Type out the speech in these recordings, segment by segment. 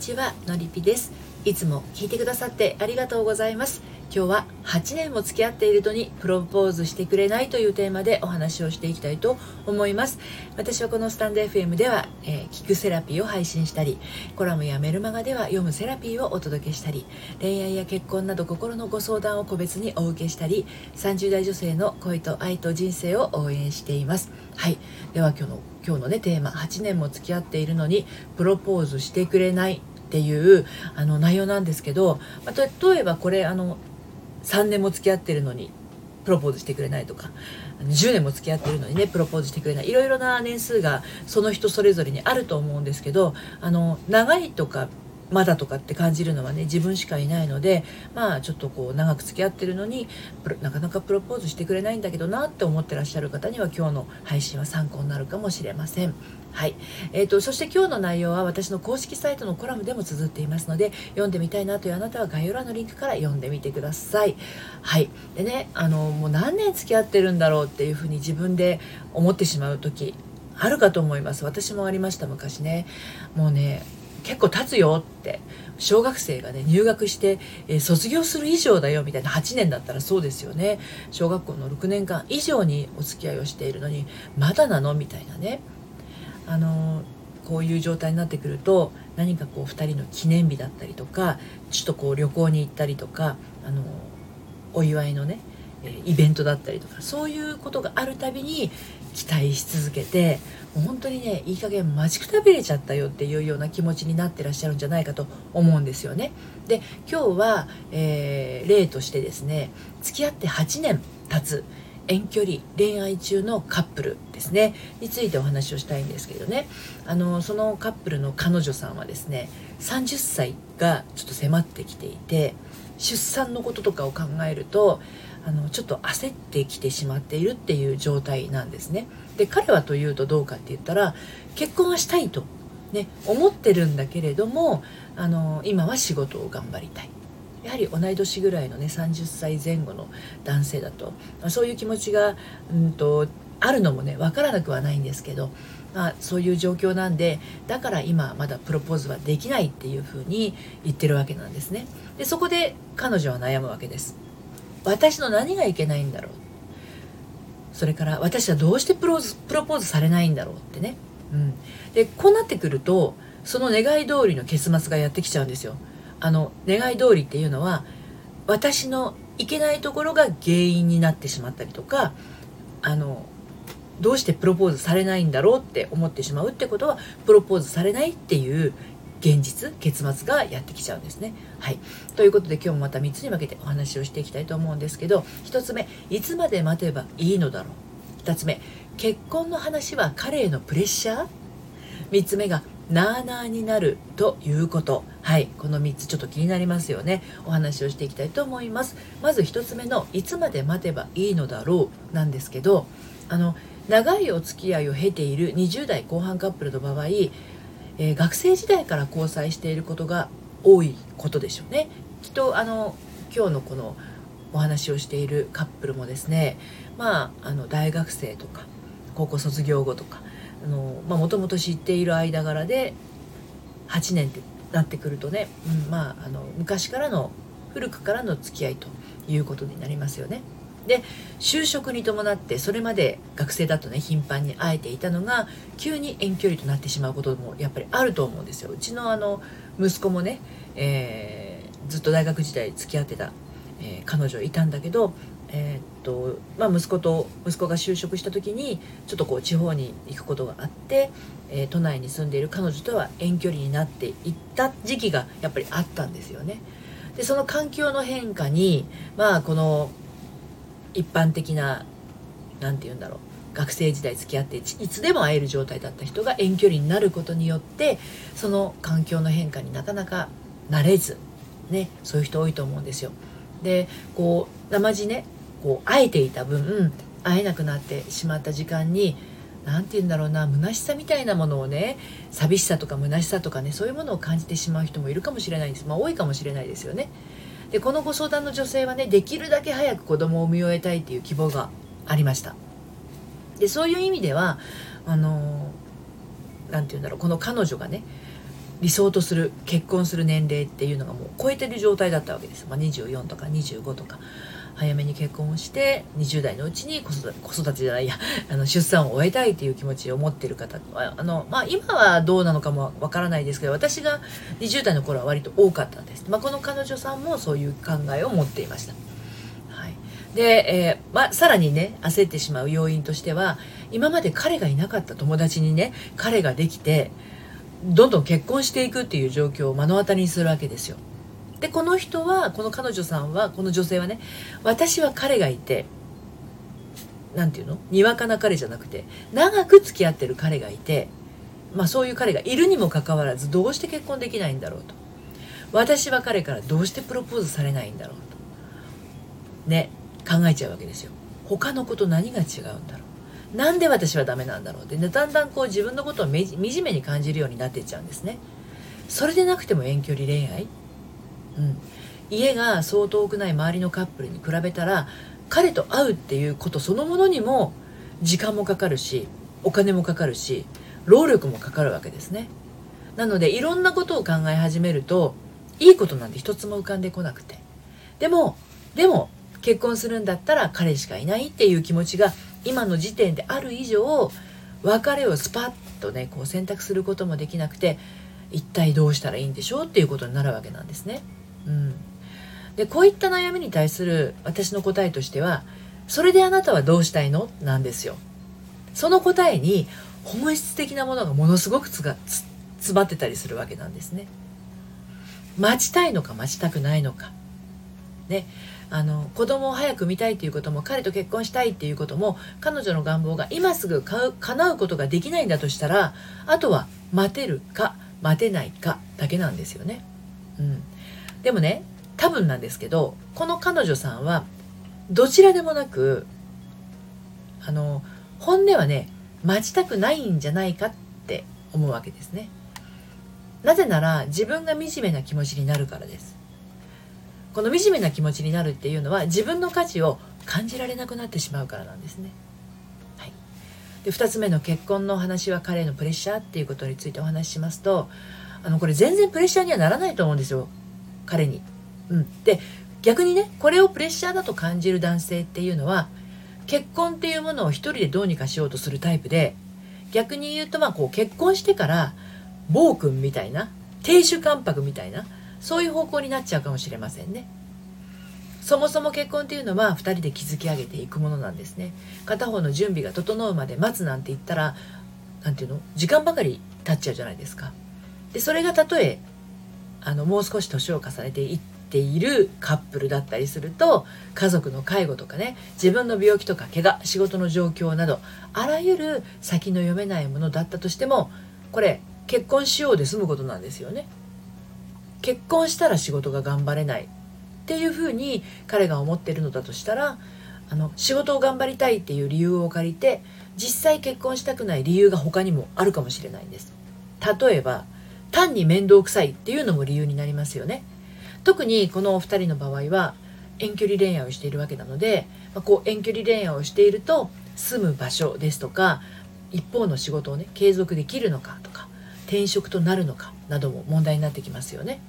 ちはのりぴです。いつも聞いてくださってありがとうございます。今日は8年も付き合っている人にプロポーズしてくれないというテーマでお話をしていきたいと思います。私はこのスタンド FM では、えー、聞くセラピーを配信したりコラムやメルマガでは読むセラピーをお届けしたり恋愛や結婚など心のご相談を個別にお受けしたり30代女性の恋と愛と人生を応援しています。はい。では今日の今日のねテーマ8年も付き合っているのにプロポーズしてくれない。っていうあの内容なんですけど、まあ、例えばこれあの3年も付き合ってるのにプロポーズしてくれないとか10年も付き合ってるのにねプロポーズしてくれないいろいろな年数がその人それぞれにあると思うんですけどあの長いとかまだとかって感じるのはね自分しかいないのでまあちょっとこう長く付き合ってるのになかなかプロポーズしてくれないんだけどなって思ってらっしゃる方には今日の配信は参考になるかもしれません。はい、えーと、そして今日の内容は私の公式サイトのコラムでも綴っていますので読んでみたいなというあなたは概要欄のリンクから読んでみてください。はいでねあのもう何年付き合ってるんだろうっていうふうに自分で思ってしまう時あるかと思います私もありました昔ねもうね結構経つよって小学生がね入学して、えー、卒業する以上だよみたいな8年だったらそうですよね。小学校の6年間以上にお付き合いをしているのにまだなのみたいなね。あのこういう状態になってくると何かこう2人の記念日だったりとかちょっとこう旅行に行ったりとかあのお祝いのねイベントだったりとかそういうことがあるたびに期待し続けてもう本当にねいい加減待ちくたびれちゃったよっていうような気持ちになってらっしゃるんじゃないかと思うんですよね。で今日は、えー、例としてですね付き合って8年経つ遠距離恋愛中のカップルですねについてお話をしたいんですけどねあのそのカップルの彼女さんはですね30歳がちょっと迫ってきていて出産のこととかを考えるとあのちょっと焦ってきてしまっているっていう状態なんですね。で彼はというとどうかって言ったら結婚はしたいと、ね、思ってるんだけれどもあの今は仕事を頑張りたい。やはり同い年ぐらいのね30歳前後の男性だと、まあ、そういう気持ちが、うんと、あるのもね分からなくはないんですけど、まあ、そういう状況なんでだから今まだプロポーズはできないっていうふうに言ってるわけなんですね。でそこで彼女は悩むわけです。私の何がいけないんだろう。それから私はどうしてプロプロポーズされないんだろうってね、うん、でこうなってくるとその願い通りの結末がやってきちゃうんですよ。あの願い通りっていうのは私のいけないところが原因になってしまったりとかあのどうしてプロポーズされないんだろうって思ってしまうってことはプロポーズされないっていう現実結末がやってきちゃうんですね。はい、ということで今日もまた3つに分けてお話をしていきたいと思うんですけど1つ目いつまで待てばいいのだろう。2つ目結婚の話は彼へのプレッシャー。3つ目がなあなあになるということ。はい。この3つちょっと気になりますよね。お話をしていきたいと思います。まず1つ目のいつまで待てばいいのだろう。なんですけどあの長いお付き合いを経ている20代後半カップルの場合えー、学生時代から交際していることが多いことでしょうねきっとあの今日のこのお話をしているカップルもですねまああの大学生とか高校卒業後とかもともと知っている間柄で8年ってなってくるとね、うん、まああの昔からの古くからの付き合いということになりますよね。で就職に伴ってそれまで学生だとね頻繁に会えていたのが急に遠距離となってしまうこともやっぱりあると思うんですようちのあの息子もね、えー、ずっと大学時代付き合ってた、えー、彼女いたんだけどえー、っとまあ、息子と息子が就職した時にちょっとこう地方に行くことがあって、えー、都内に住んでいる彼女とは遠距離になっていった時期がやっぱりあったんですよね。でその環境の変化にまあこの一般的な何て言うんだろう学生時代付き合っていつでも会える状態だった人が遠距離になることによってその環境の変化になかなか慣れず、ね、そういう人多いと思うんですよ。でこう生地ねこう会えていた分会えなくなってしまった時間に何て言うんだろうな虚しさみたいなものをね寂しさとか虚しさとかねそういうものを感じてしまう人もいるかもしれないんですまあ多いかもしれないですよね。でこのご相談の女性はねできるだけ早く子供を産み終えたいっていう希望がありました。でそういう意味ではあの何て言うんだろうこの彼女がね理想とする結婚する年齢っていうのがもう超えてる状態だったわけです、まあ、24とか25とか。早めに結婚をして20代のうちに子育てじゃないや あの出産を終えたいという気持ちを持ってる方あの、まあ、今はどうなのかもわからないですけど私が20代の頃は割と多かったんです、まあ、この彼女さんもそういう考えを持っていました。はい、で、えー、まあ、さらにね焦ってしまう要因としては今まで彼がいなかった友達にね彼ができてどんどん結婚していくっていう状況を目の当たりにするわけですよ。でこの人はこの彼女さんはこの女性はね私は彼がいて何て言うの？にわかな彼じゃなくて長く付き合ってる彼がいてまあそういう彼がいるにもかかわらずどうして結婚できないんだろうと。私は彼からどうしてプロポーズされないんだろうと。ね考えちゃうわけですよ。他の子と何が違うんだろう。なんで私はダメなんだろうって、だんだんこう自分のことを惨めに感じるようになっていっちゃうんですね。それでなくても遠距離恋愛うん、家がそう遠くない周りのカップルに比べたら彼と会うっていうことそのものにも時間もかかるしお金もかかるし労力もかかるわけですね。なのでいろんなことを考え始めるといいことなんて一つも浮かんでこなくて。でもでも結婚するんだったら彼しかいないっていう気持ちが今の時点である以上別れをスパッとねこう選択することもできなくて一体どうしたらいいんでしょうっていうことになるわけなんですね。うん、でこういった悩みに対する私の答えとしてはそれであなたはどうしたいの？なんですよ。その答えに本質的なものがものすごくつがつ詰まってたりするわけなんですね。待ちたいのか待ちたくないのか。ね。あの子供を早く見たいということも彼と結婚したいっていうことも彼女の願望が今すぐ叶うことができないんだとしたらあとは待てるか待てないかだけなんですよね。うん、でもね多分なんですけどこの彼女さんはどちらでもなくあの本音はね待ちたくないんじゃないかって思うわけですね。なぜなら自分が惨めな気持ちになるからです。この惨めな気持ちになるっていうのは自分の価値を感じられなくなってしまうからなんですね、はい、で2つ目の結婚の話は彼のプレッシャーっていうことについてお話ししますとあのこれ全然プレッシャーにはならないと思うんですよ。彼に。うん、で逆にねこれをプレッシャーだと感じる男性っていうのは結婚っていうものを一人でどうにかしようとするタイプで逆に言うとまあこう結婚してから暴君みたいな亭主関白みたいなそういう方向になっちゃうかもしれませんね。そもそも結婚っていうのは2人で築き上げていくものなんですね。片方の準備が整うまで待つなんて言ったら何て言うの時間ばかり経っちゃうじゃないですか。でそれがたとえあのもう少し年を重ねていっているカップルだったりすると家族の介護とかね自分の病気とか怪我仕事の状況などあらゆる先の読めないものだったとしてもこれ結婚しようで済むことなんですよね。結婚したら仕事が頑張れないっていうふうに彼が思ってるのだとしたらあの仕事を頑張りたいっていう理由を借りて実際結婚したくない理由が他にもあるかもしれないんです。例えば単に面倒くさいっていうのも理由になりますよね特にこのお二人の場合は遠距離恋愛をしているわけなので、まあ、こう遠距離恋愛をしていると住む場所ですとか一方の仕事をね継続できるのかとか転職となるのかなども問題になってきますよね。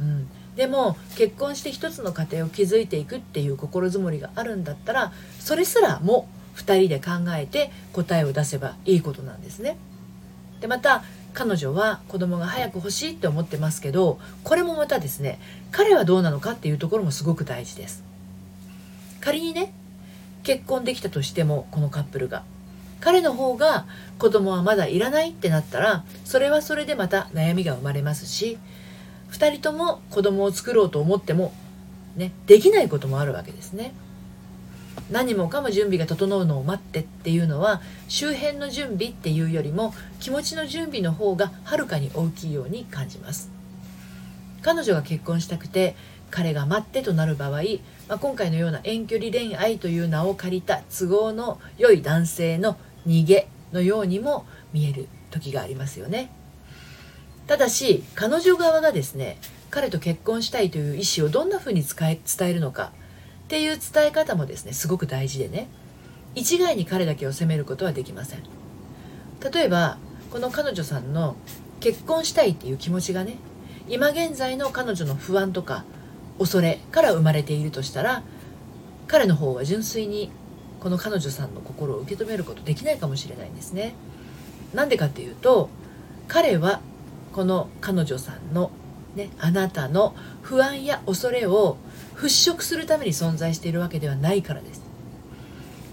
うん、でも結婚して一つの家庭を築いていくっていう心づもりがあるんだったらそれすらも2人で考えて答えを出せばいいことなんですね。でまた彼女は子供が早く欲しいって思ってますけどこれもまたですね彼はどうなのかっていうところもすごく大事です仮にね結婚できたとしてもこのカップルが彼の方が子供はまだいらないってなったらそれはそれでまた悩みが生まれますし2人とも子供を作ろうと思ってもねできないこともあるわけですね。何もかも準備が整うのを待ってっていうのは周辺の準備っていうよりも気持ちの準備の方がはるかに大きいように感じます。彼女が結婚したくて彼が待ってとなる場合、まあ、今回のような遠距離恋愛という名を借りた都合の良い男性の逃げのようにも見える時がありますよね。ただし彼女側がですね彼と結婚したいという意思をどんなふうに伝えるのかっていう伝え方もですねすごく大事でね。一概に彼だけを責めることはできません。例えばこの彼女さんの結婚したいっていう気持ちがね今現在の彼女の不安とか恐れから生まれているとしたら彼の方は純粋にこの彼女さんの心を受け止めることできないかもしれないんですね。なんでかっていうと彼はこの彼女さんの、ね、あなたの不安や恐れを払拭するために存在しているわけではないからです。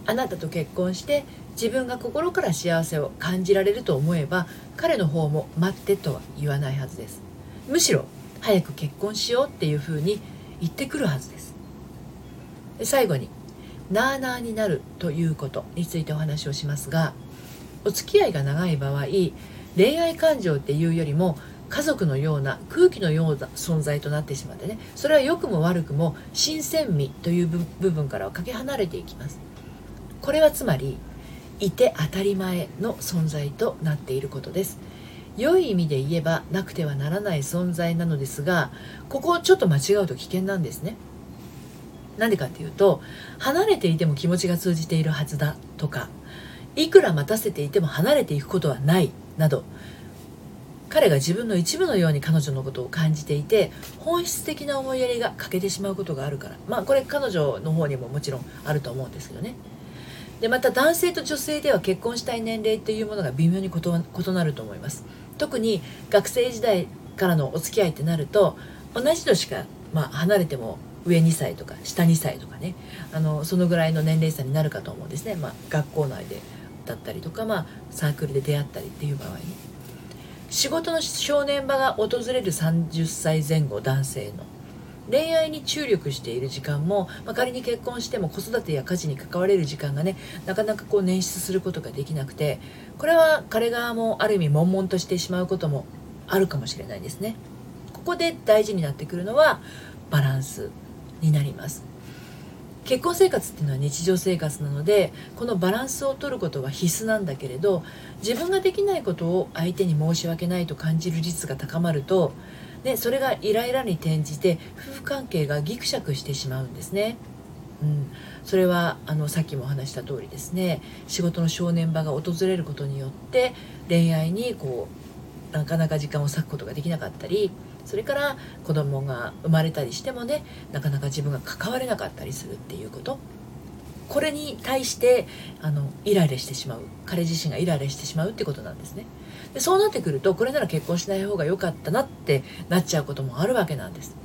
あなたと結婚して自分が心から幸せを感じられると思えば彼の方も待ってとは言わないはずです。むしろ早く結婚しようっていうふうに言ってくるはずです。最後になあなあになるということについてお話をしますがお付き合いが長い場合恋愛感情っていうよりも家族のような空気のような存在となってしまってねそれは良くも悪くも新鮮味という部分からはかけ離れていきます。これはつまりいて当たり前の存在となっていることです。良い意味で言えばなくてはならない存在なのですがここをちょっと間違うと危険なんですね。なんでかっていうと離れていても気持ちが通じているはずだとかいくら待たせていても離れていくことはないなど彼が自分の一部のように彼女のことを感じていて本質的な思いやりが欠けてしまうことがあるから。まあこれ彼女の方にももちろんあると思うんですけどね。でまた男性と女性では結婚したい年齢というものが微妙に異なると思います。特に学生時代からのお付き合いってなると同じ年か、まあ、離れても上2歳とか下2歳とかね。あのそのぐらいの年齢差になるかと思うんですね、まあ、学校内でだったりとか、まあ、サークルで出会ったりっていう場合に。仕事の正念場が訪れる30歳前後男性の。恋愛に注力している時間も、まあ、仮に結婚しても子育てや家事に関われる時間がねなかなかこう捻出することができなくてこれは彼側もある意味悶々としてしまうこともあるかもしれないですね。ここで大事になってくるのはバランスになります。結婚生活っていうのは日常生活なのでこのバランスを取ることは必須なんだけれど自分ができないことを相手に申し訳ないと感じる率が高まるとでそれがイライラに転じて夫婦関係がギクシャクしてしまうんですね。うん、それはあのさっきもお話した通りですね仕事の正念場が訪れることによって恋愛にこうなかなか時間を割くことができなかったりそれから子供が生まれたりしてもねなかなか自分が関われなかったりするっていうこと。これに対してあのイライラしてしまう。彼自身がイライラしてしまうってことなんですね。でそうなってくるとこれなら結婚しない方が良かったなってなっちゃうこともあるわけなんです。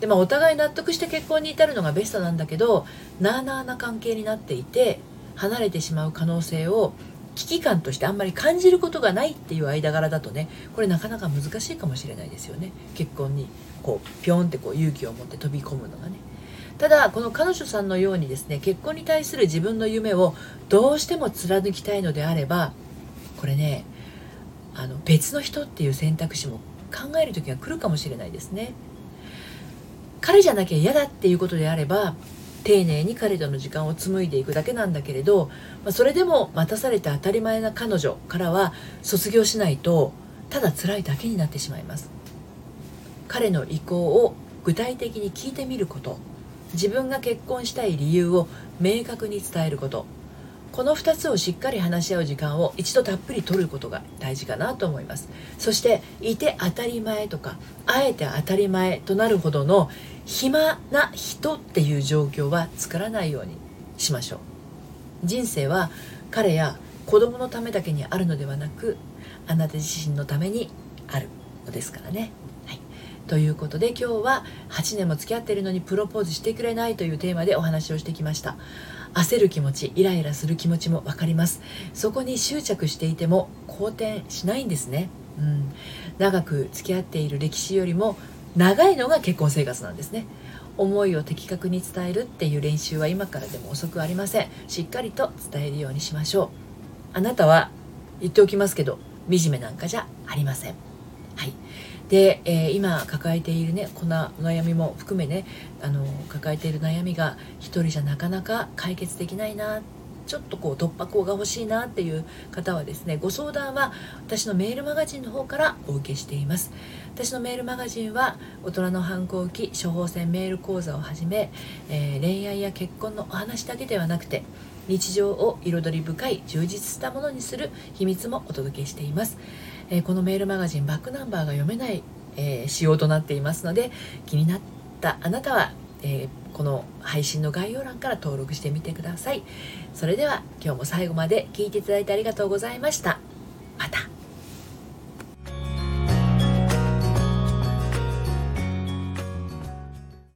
でまあお互い納得して結婚に至るのがベストなんだけどなあなあな関係になっていて離れてしまう可能性を危機感としてあんまり感じることがないっていう間柄だとねこれなかなか難しいかもしれないですよね。結婚にこうピョンってこう勇気を持って飛び込むのがね。ただこの彼女さんのようにですね結婚に対する自分の夢をどうしても貫きたいのであればこれねあの別の人っていう選択肢も考える時が来るかもしれないですね。彼じゃなきゃ嫌だっていうことであれば丁寧に彼との時間を紡いでいくだけなんだけれど、まあ、それでも待たされて当たり前な彼女からは卒業しないとただ辛いだけになってしまいます。彼の意向を具体的に聞いてみること。自分が結婚したい理由を明確に伝えること。この2つをしっかり話し合う時間を一度たっぷり取ることが大事かなと思います。そしていて当たり前とかあえて当たり前となるほどの暇な人っていう状況は作らないようにしましょう。人生は彼や子供のためだけにあるのではなくあなた自身のためにあるのですからね。はい、ということで今日は8年も付き合ってるのにプロポーズしてくれないというテーマでお話をしてきました。焦る気持ちイライラする気持ちも分かります。そこに執着していても好転しないんですね、うん、長く付き合っている歴史よりも長いのが結婚生活なんですね。思いを的確に伝えるっていう練習は今からでも遅くありません。しっかりと伝えるようにしましょう。あなたは言っておきますけど惨めなんかじゃありません。はい。で、えー、今抱えているねこの悩みも含めねあの抱えている悩みが一人じゃなかなか解決できないなちょっとこう突破口が欲しいなっていう方はですねご相談は私のメールマガジンの方からお受けしています。私のメールマガジンは大人の反抗期処方箋メール講座をはじめ、えー、恋愛や結婚のお話だけではなくて日常を彩り深い充実したものにする秘密もお届けしています、えー、このメールマガジンバックナンバーが読めない、えー、仕様となっていますので気になったあなたは、えー、この配信の概要欄から登録してみてください。それでは今日も最後まで聞いていただいてありがとうございました。また。